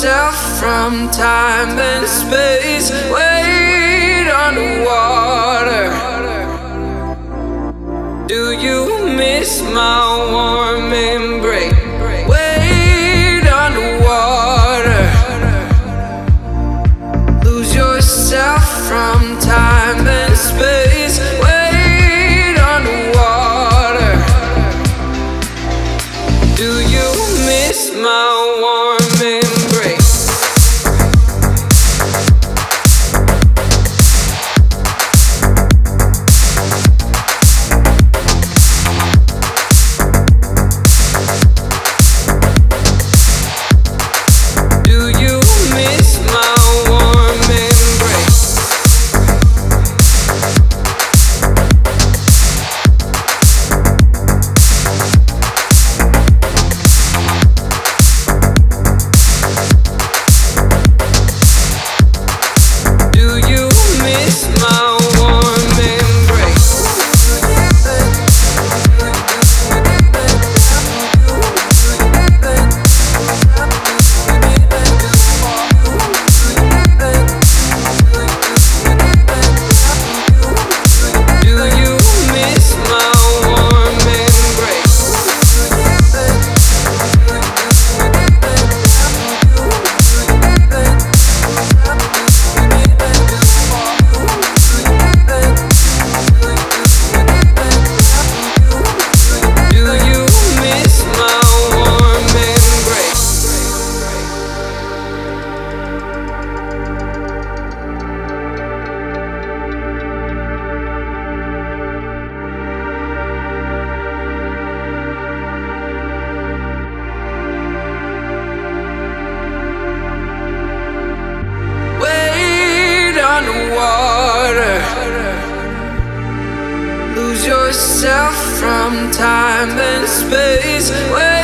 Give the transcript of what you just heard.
from time and space. Wait underwater. Do you miss my warm embrace? Wait underwater. Lose yourself from time and space. Wait underwater. Do you miss my warm embrace? Yourself from time and space. Underwater.